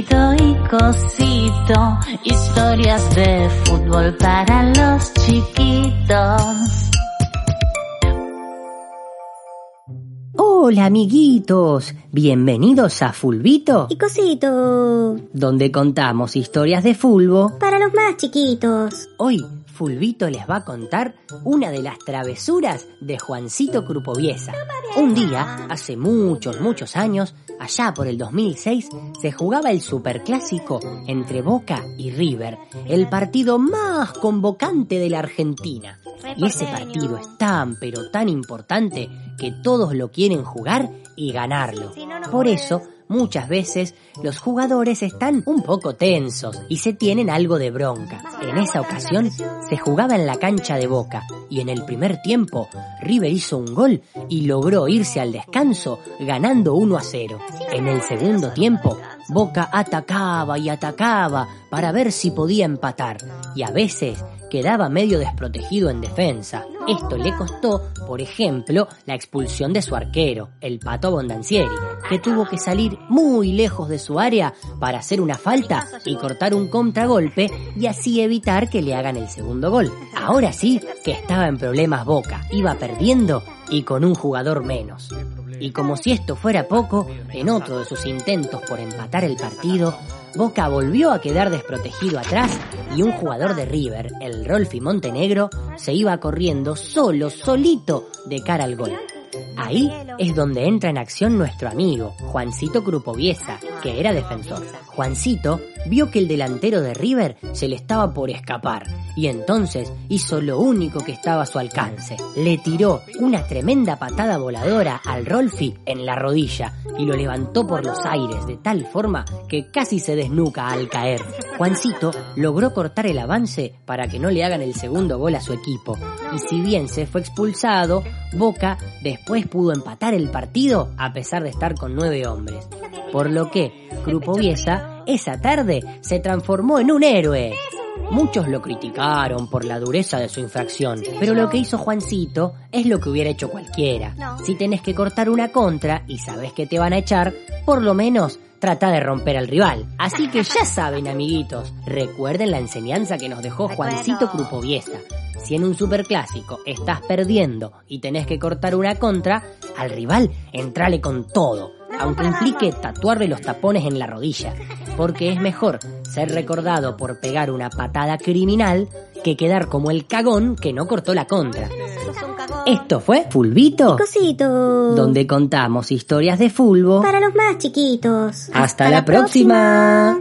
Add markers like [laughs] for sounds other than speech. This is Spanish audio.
y cosito, historias de fútbol para los chiquitos. Hola amiguitos, bienvenidos a Fulvito, Y cosito, donde contamos historias de fulbo. para los más chiquitos. Hoy Fulvito les va a contar una de las travesuras de Juancito Crupoviesa. Un día, hace muchos, muchos años, allá por el 2006, se jugaba el superclásico entre Boca y River, el partido más convocante de la Argentina. Y ese partido es tan, pero tan importante que todos lo quieren jugar y ganarlo. Por eso, muchas veces los jugadores están un poco tensos y se tienen algo de bronca. En esa ocasión se jugaba en la cancha de Boca y en el primer tiempo River hizo un gol y logró irse al descanso ganando 1 a 0. En el segundo tiempo Boca atacaba y atacaba para ver si podía empatar y a veces quedaba medio desprotegido en defensa. Esto le costó, por ejemplo, la expulsión de su arquero, el Pato Bondancieri, que tuvo que salir muy lejos de su área para hacer una falta y cortar un contragolpe y así evitar que le hagan el segundo gol. Ahora sí que estaba en problemas Boca, iba perdiendo y con un jugador menos. Y como si esto fuera poco, en otro de sus intentos por empatar el partido, Boca volvió a quedar desprotegido atrás y un jugador de River, el Rolfi Montenegro, se iba corriendo solo, solito, de cara al gol. Ahí es donde entra en acción nuestro amigo, Juancito Crupoviesa, que era defensor. Juancito vio que el delantero de River se le estaba por escapar y entonces hizo lo único que estaba a su alcance. Le tiró una tremenda patada voladora al Rolfi en la rodilla y lo levantó por los aires de tal forma que casi se desnuca al caer. Juancito logró cortar el avance para que no le hagan el segundo gol a su equipo y si bien se fue expulsado, Boca después pudo empatar el partido a pesar de estar con nueve hombres. Por lo que Crupoviesa esa tarde se transformó en un héroe. Muchos lo criticaron por la dureza de su infracción, pero lo que hizo Juancito es lo que hubiera hecho cualquiera. Si tenés que cortar una contra y sabes que te van a echar, por lo menos trata de romper al rival. Así que ya [laughs] saben, amiguitos, recuerden la enseñanza que nos dejó Juancito Crupoviesa. Si en un superclásico estás perdiendo y tenés que cortar una contra, al rival entrale con todo, aunque implique tatuarle los tapones en la rodilla, porque es mejor ser recordado por pegar una patada criminal que quedar como el cagón que no cortó la contra. Esto fue Fulvito, Cosito, donde contamos historias de fulbo. para los más chiquitos. Hasta la próxima.